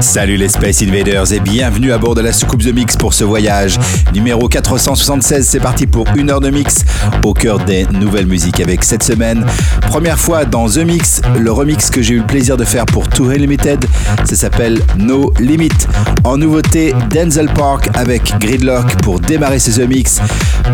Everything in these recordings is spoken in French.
Salut les Space Invaders et bienvenue à bord de la soucoupe The Mix pour ce voyage. Numéro 476, c'est parti pour une heure de mix au cœur des nouvelles musiques avec cette semaine. Première fois dans The Mix, le remix que j'ai eu le plaisir de faire pour Too Limited, ça s'appelle No Limit. En nouveauté, Denzel Park avec Gridlock pour démarrer ce The Mix.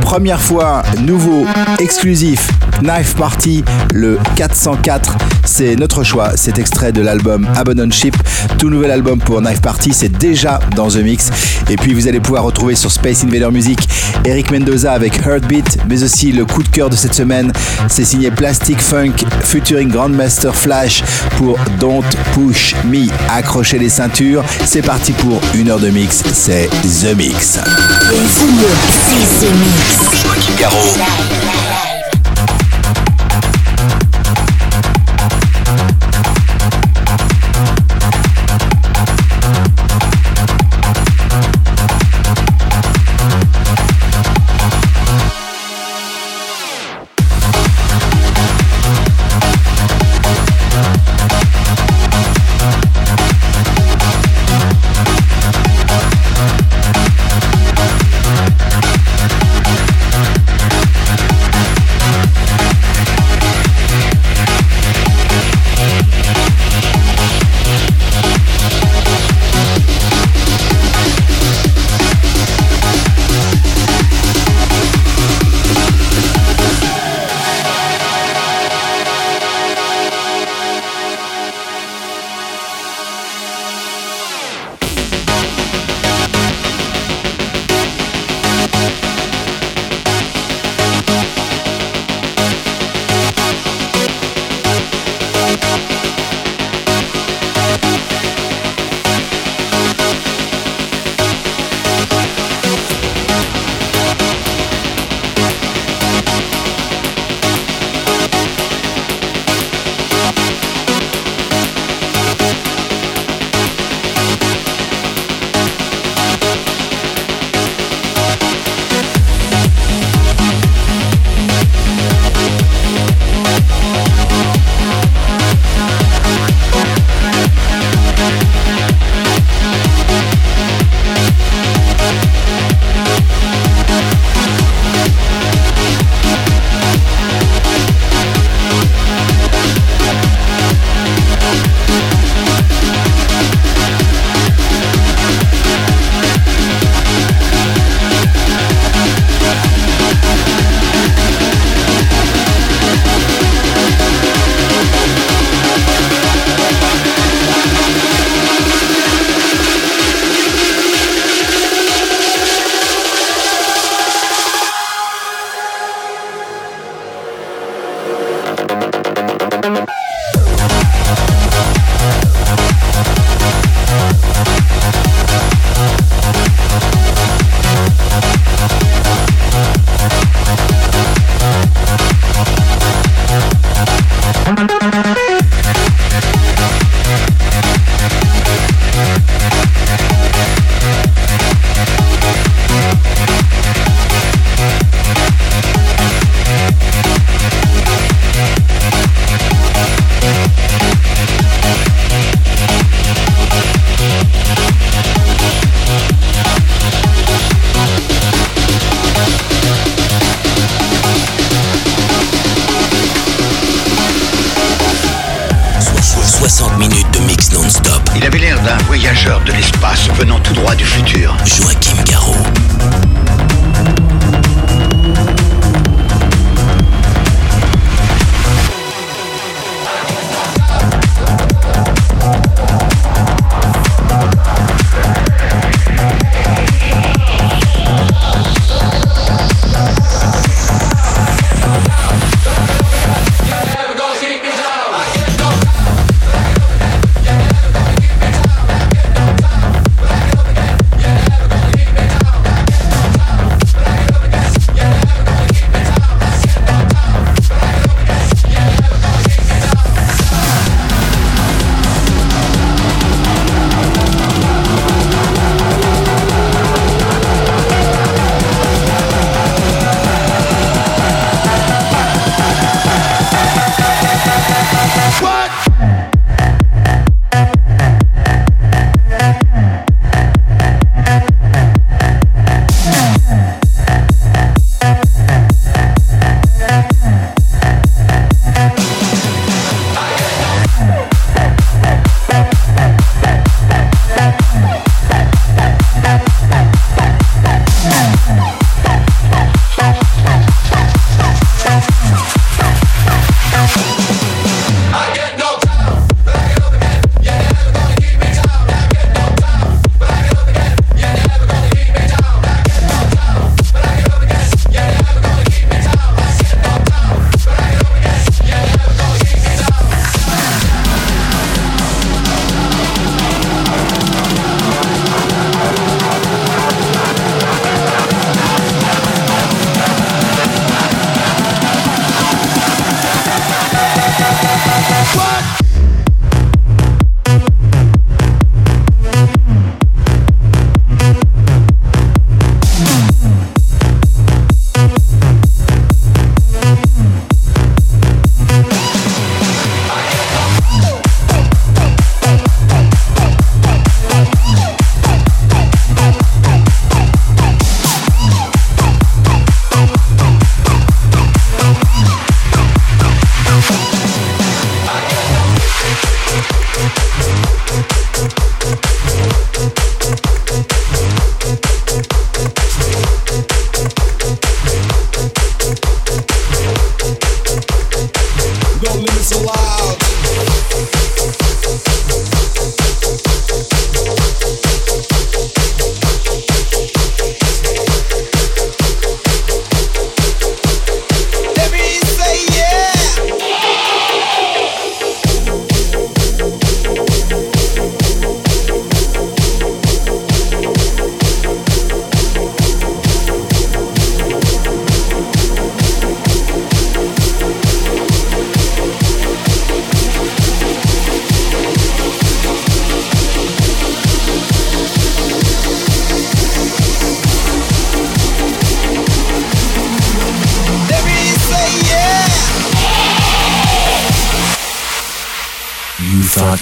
Première fois, nouveau, exclusif, Knife Party, le 404. C'est notre choix, cet extrait de l'album Abandon Ship, tout nouvel album pour Knife Party, c'est déjà dans The Mix. Et puis vous allez pouvoir retrouver sur Space Invader Music Eric Mendoza avec Heartbeat, mais aussi le coup de cœur de cette semaine, c'est signé Plastic Funk featuring Grandmaster Flash pour Don't Push Me. Accrochez les ceintures, c'est parti pour une heure de mix, c'est The Mix. C'est The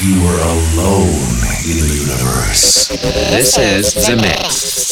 you were alone in the universe. This is The Mix.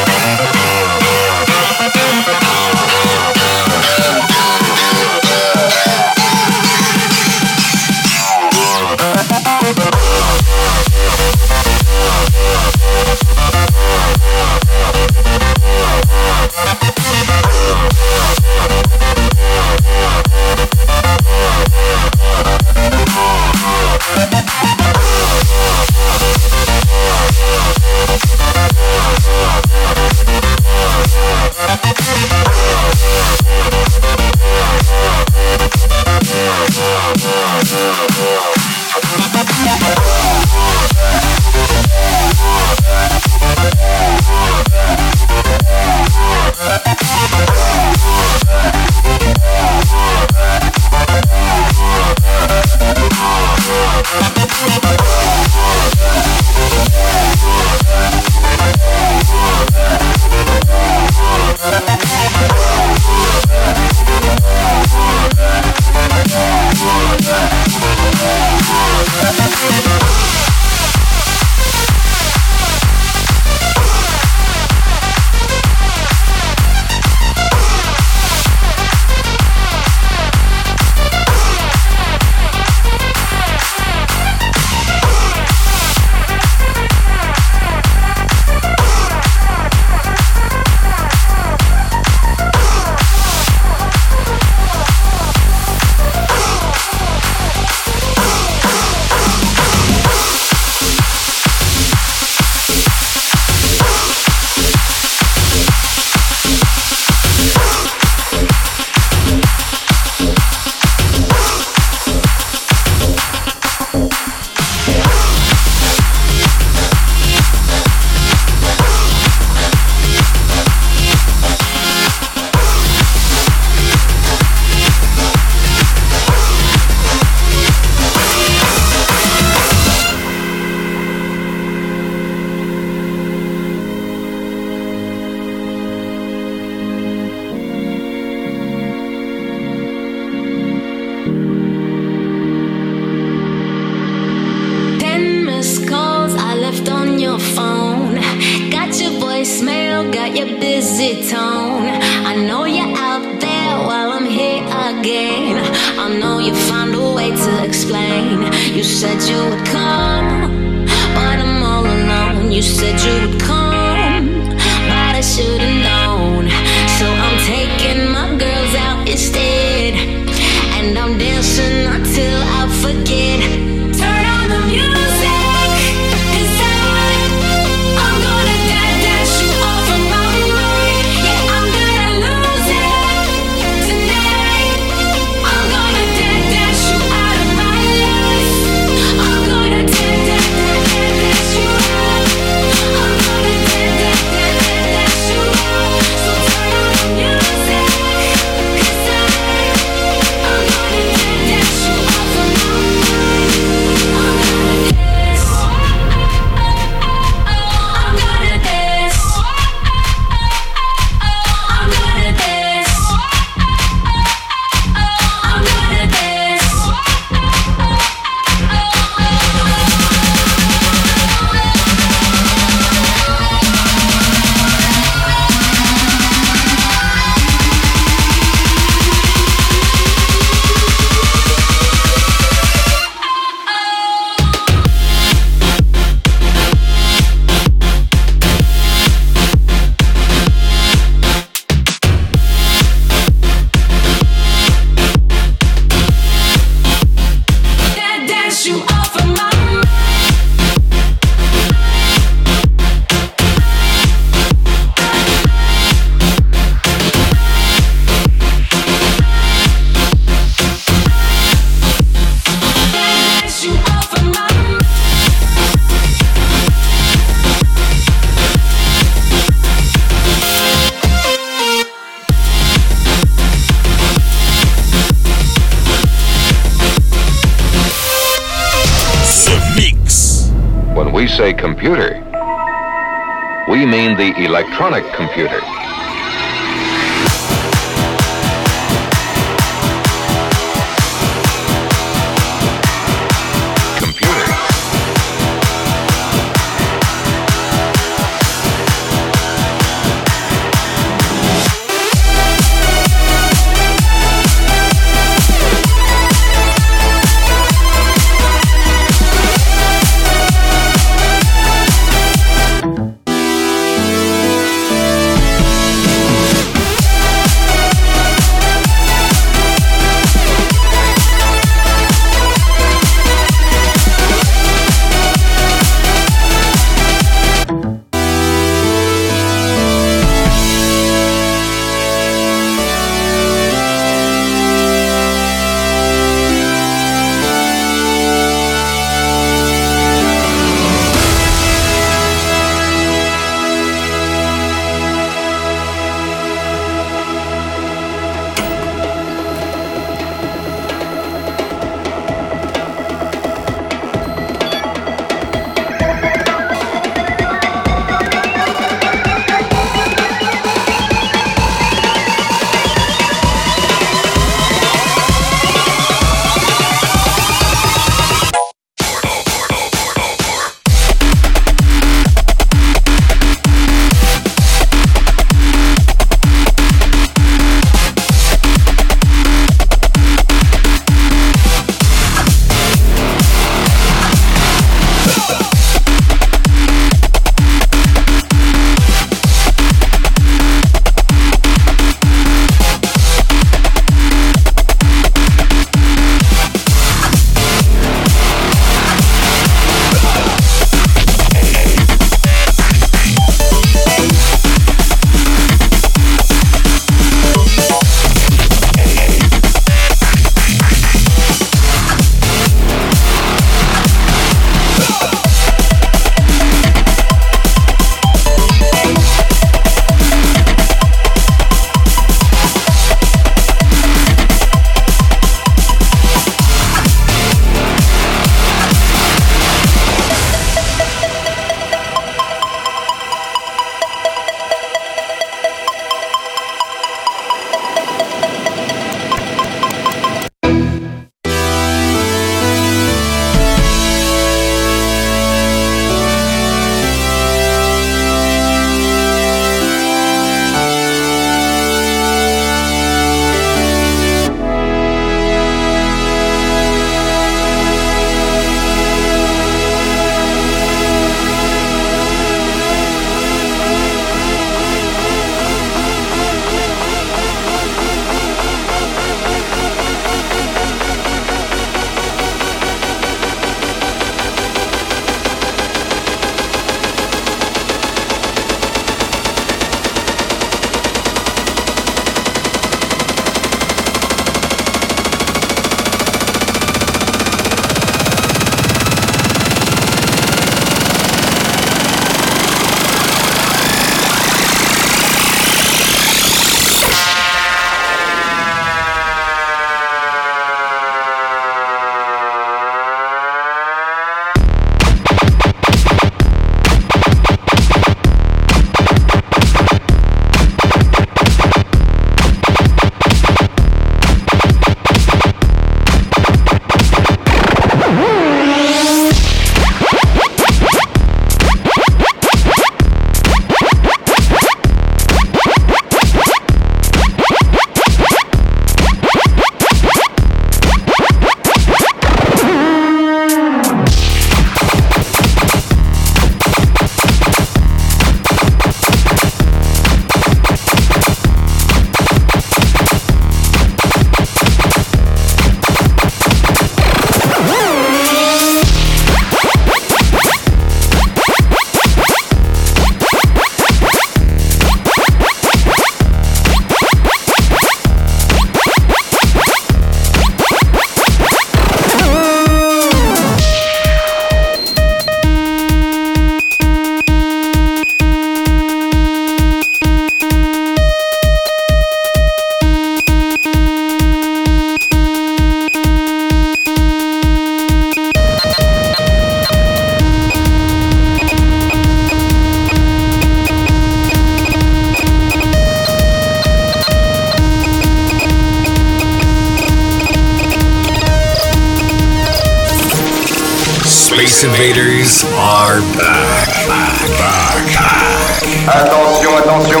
Invaders are back. Back, back, back. Attention, attention,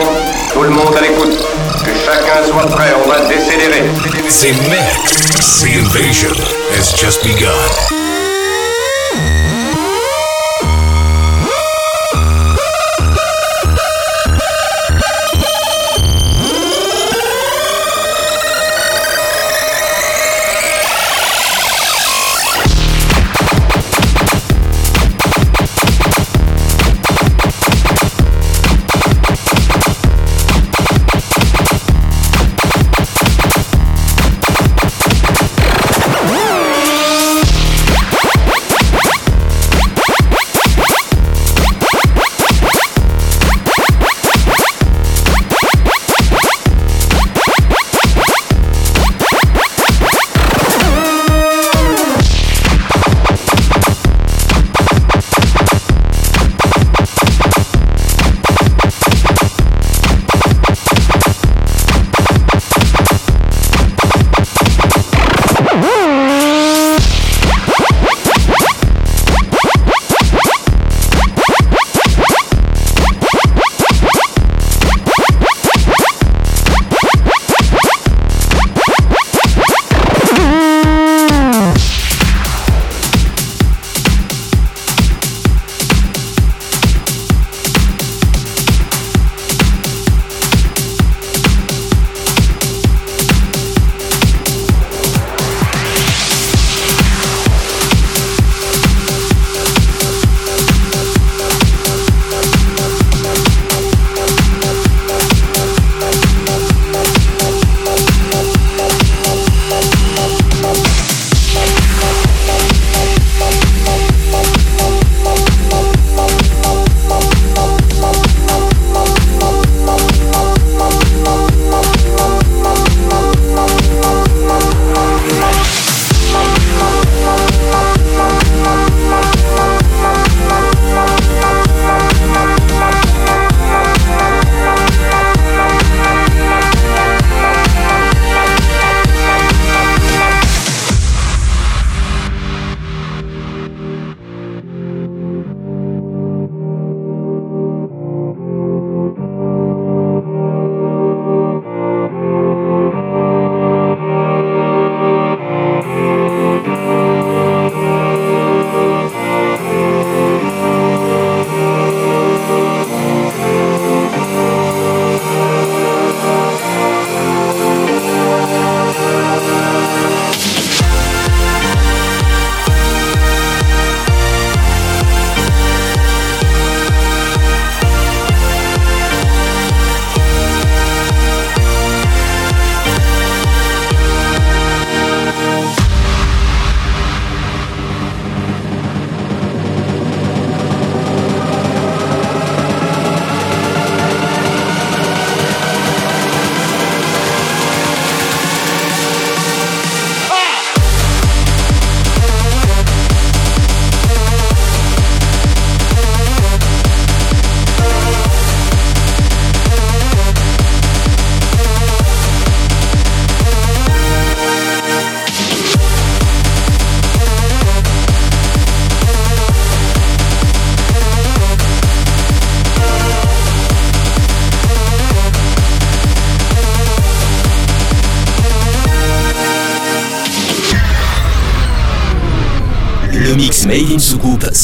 tout le monde à l'écoute. Que chacun soit prêt, on va décélérer. The mix, the invasion has just begun.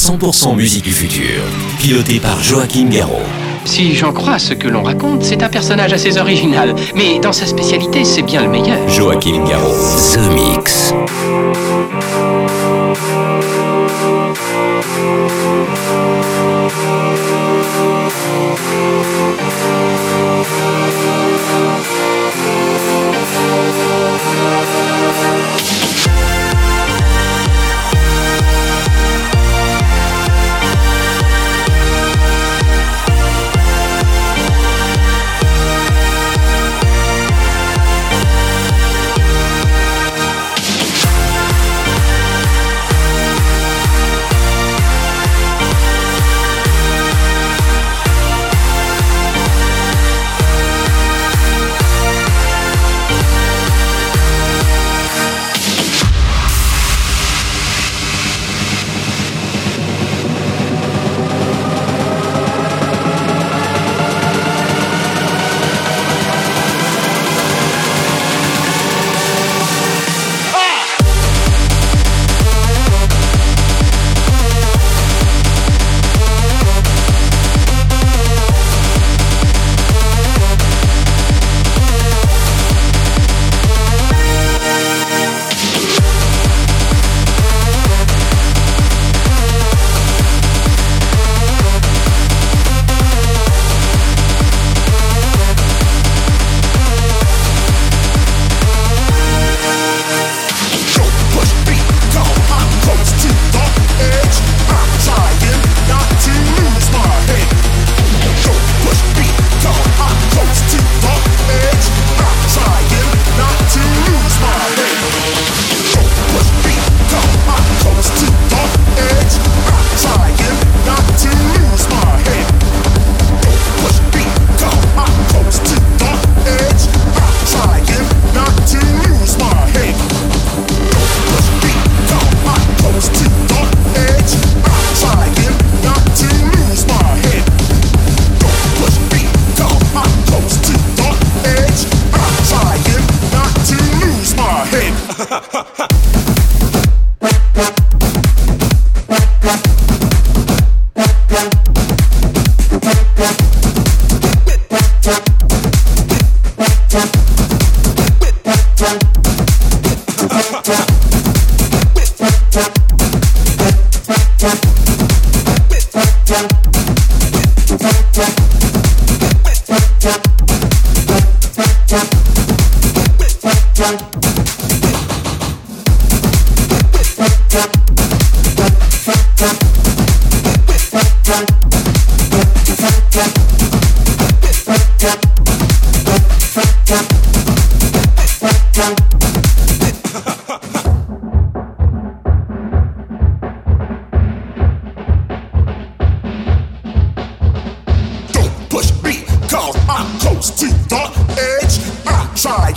100% musique du futur. Piloté par Joachim Garraud. Si j'en crois ce que l'on raconte, c'est un personnage assez original. Mais dans sa spécialité, c'est bien le meilleur. Joachim Garraud. The Mix.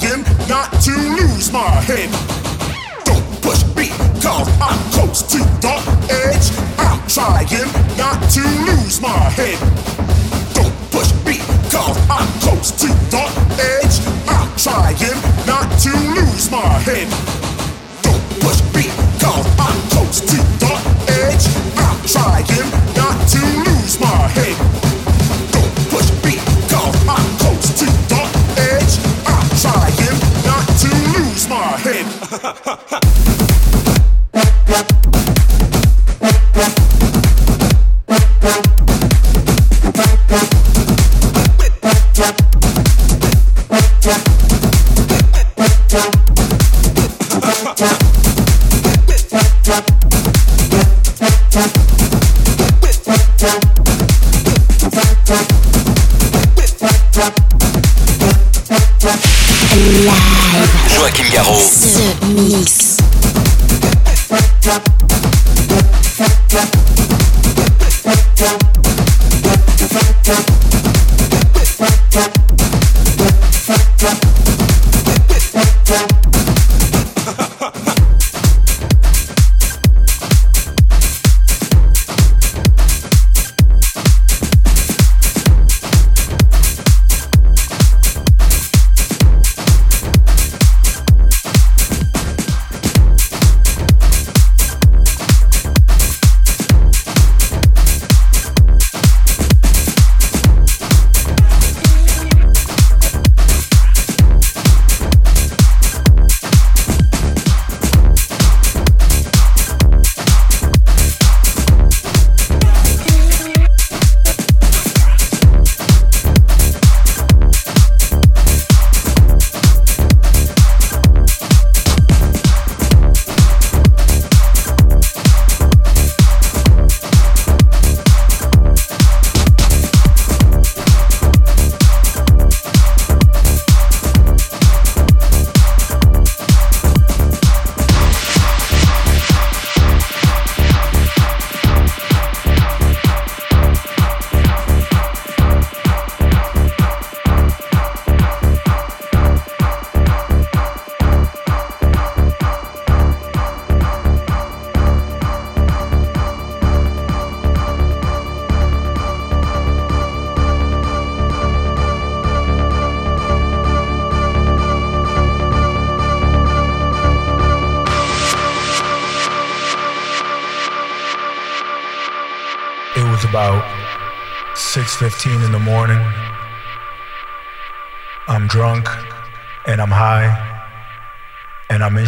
trying not to lose my head. Don't push me, cause I'm close to the edge. I'm trying not to lose my head. Don't push me, cause I'm close to the edge. I'm trying not to lose my head. Don't push me, cause I'm close to the edge. I'm trying not to lose my head.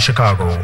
Chicago.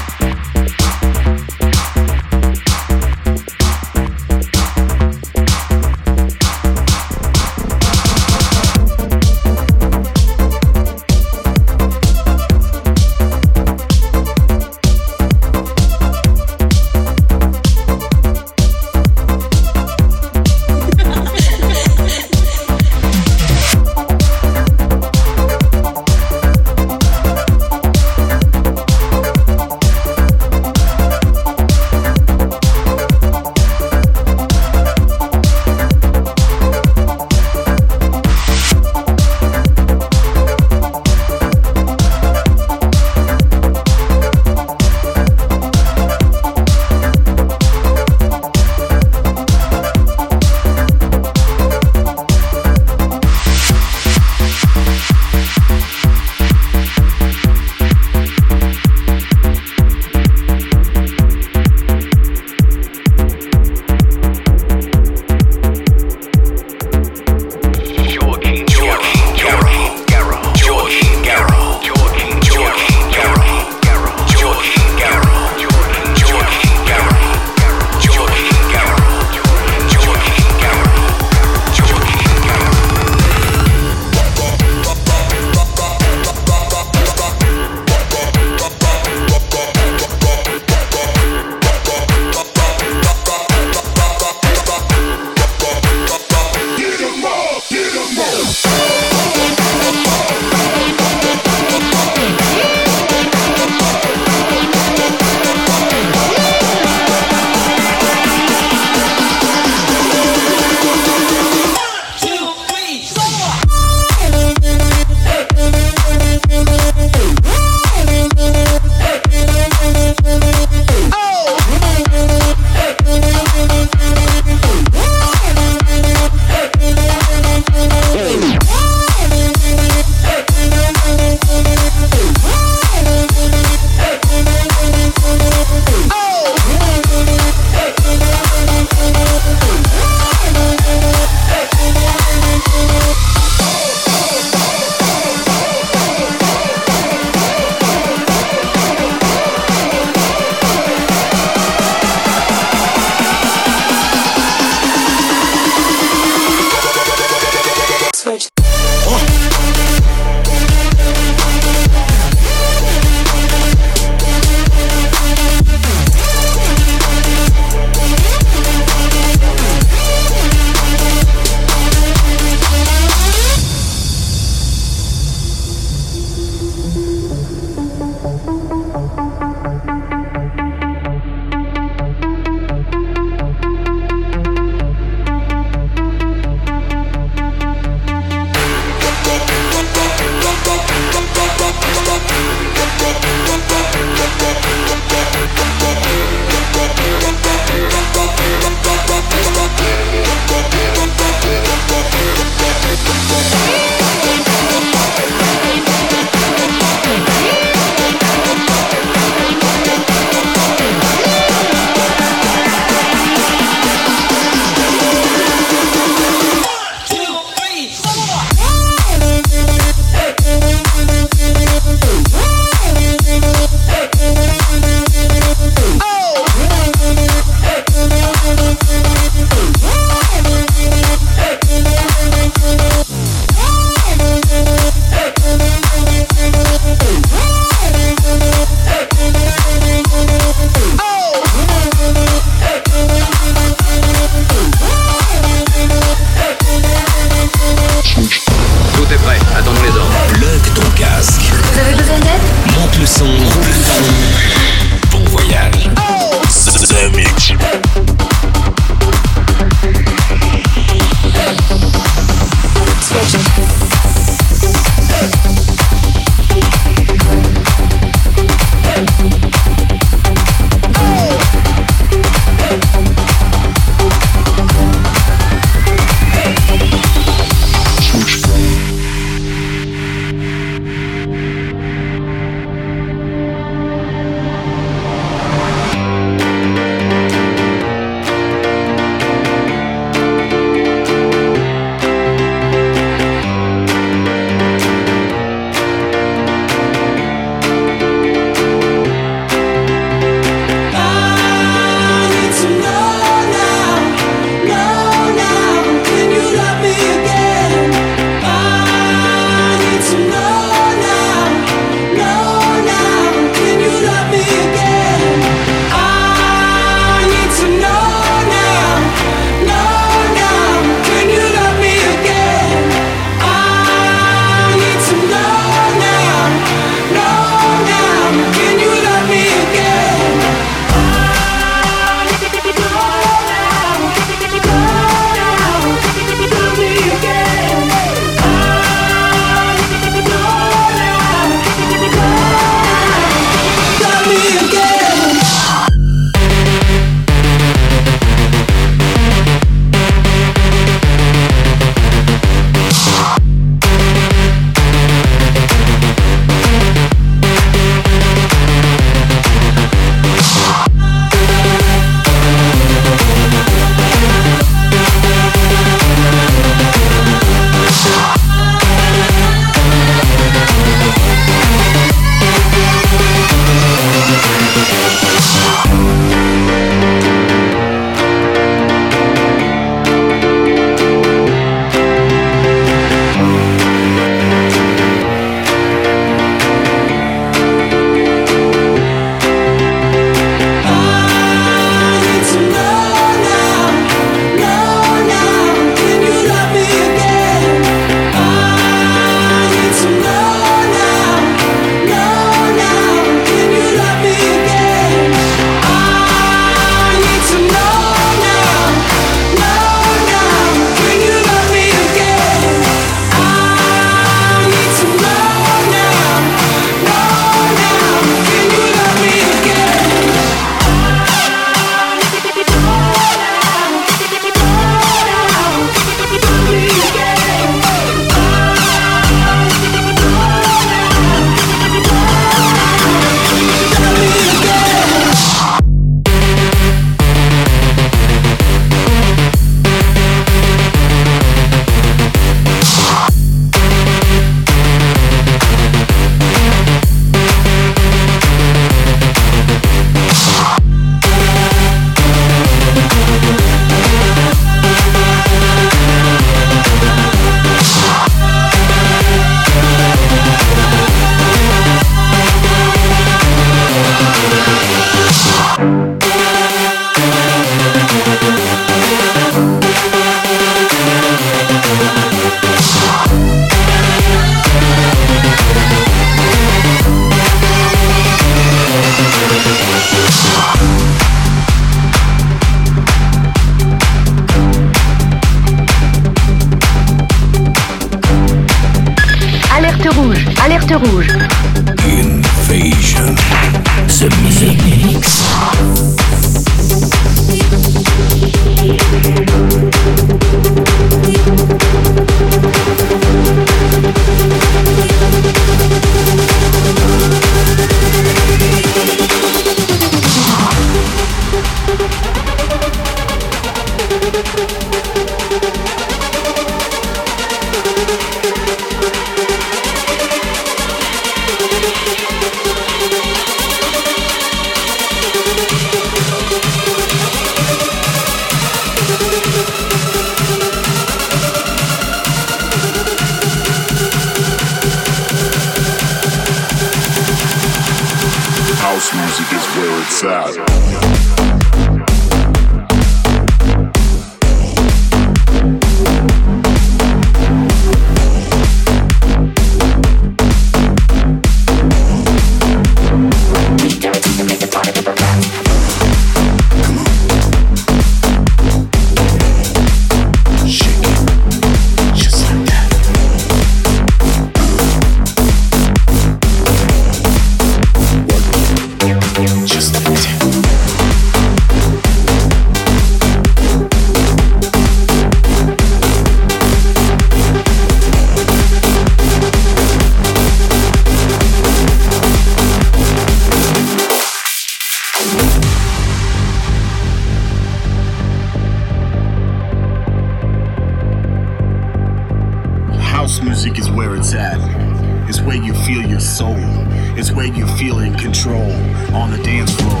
control on the dance floor.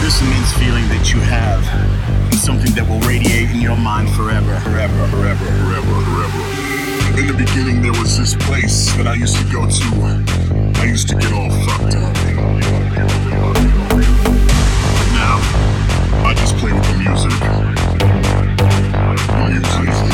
This immense feeling that you have is something that will radiate in your mind forever, forever, forever, forever, forever. In the beginning, there was this place that I used to go to. I used to get all fucked up. Now, I just play with the music. Music.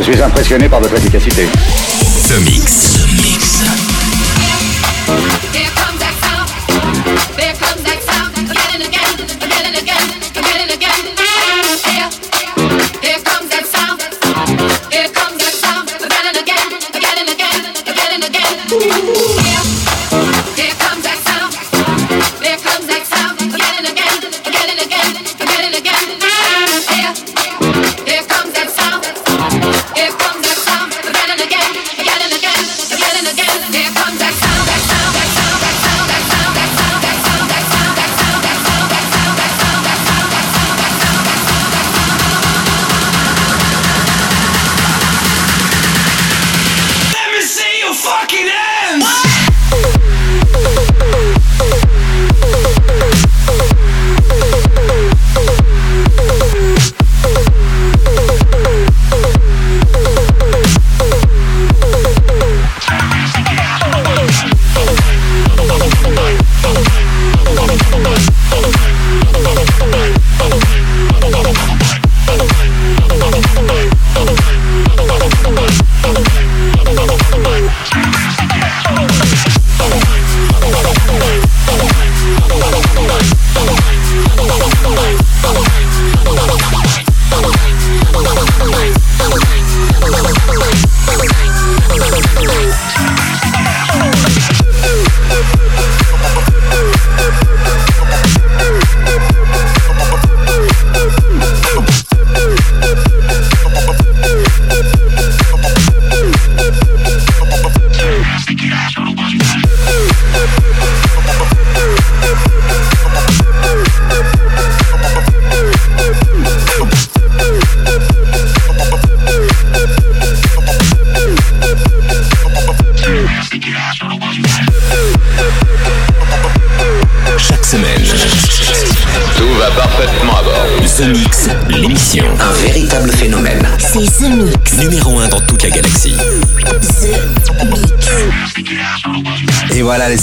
Je suis impressionné par votre efficacité.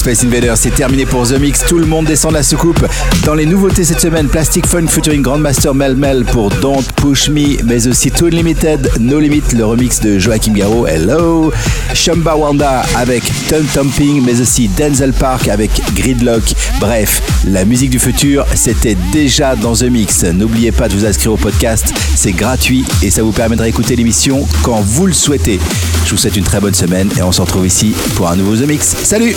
Space Invaders, c'est terminé pour The Mix. Tout le monde descend de la soucoupe. Dans les nouveautés cette semaine, Plastic Fun featuring Grandmaster Mel Mel pour Don't Push Me, mais aussi Tune Limited, No Limit, le remix de Joachim Garraud, Hello. Shumba Wanda avec Tum Tumping, mais aussi Denzel Park avec Gridlock. Bref, la musique du futur, c'était déjà dans The Mix. N'oubliez pas de vous inscrire au podcast, c'est gratuit et ça vous permettra d'écouter l'émission quand vous le souhaitez. Je vous souhaite une très bonne semaine et on se retrouve ici pour un nouveau The Mix. Salut